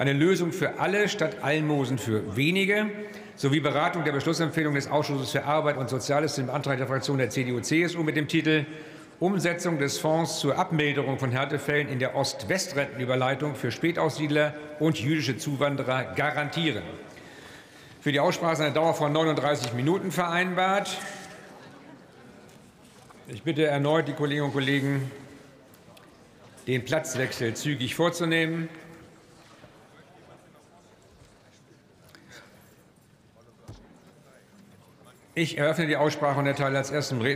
eine Lösung für alle statt Almosen für wenige sowie Beratung der Beschlussempfehlung des Ausschusses für Arbeit und Soziales zum Antrag der Fraktion der CDU-CSU mit dem Titel Umsetzung des Fonds zur Abmilderung von Härtefällen in der Ost-West-Rentenüberleitung für Spätaussiedler und jüdische Zuwanderer garantieren. Für die Aussprache ist eine Dauer von 39 Minuten vereinbart. Ich bitte erneut die Kolleginnen und Kollegen, den Platzwechsel zügig vorzunehmen. Ich eröffne die Aussprache und erteile als ersten Redner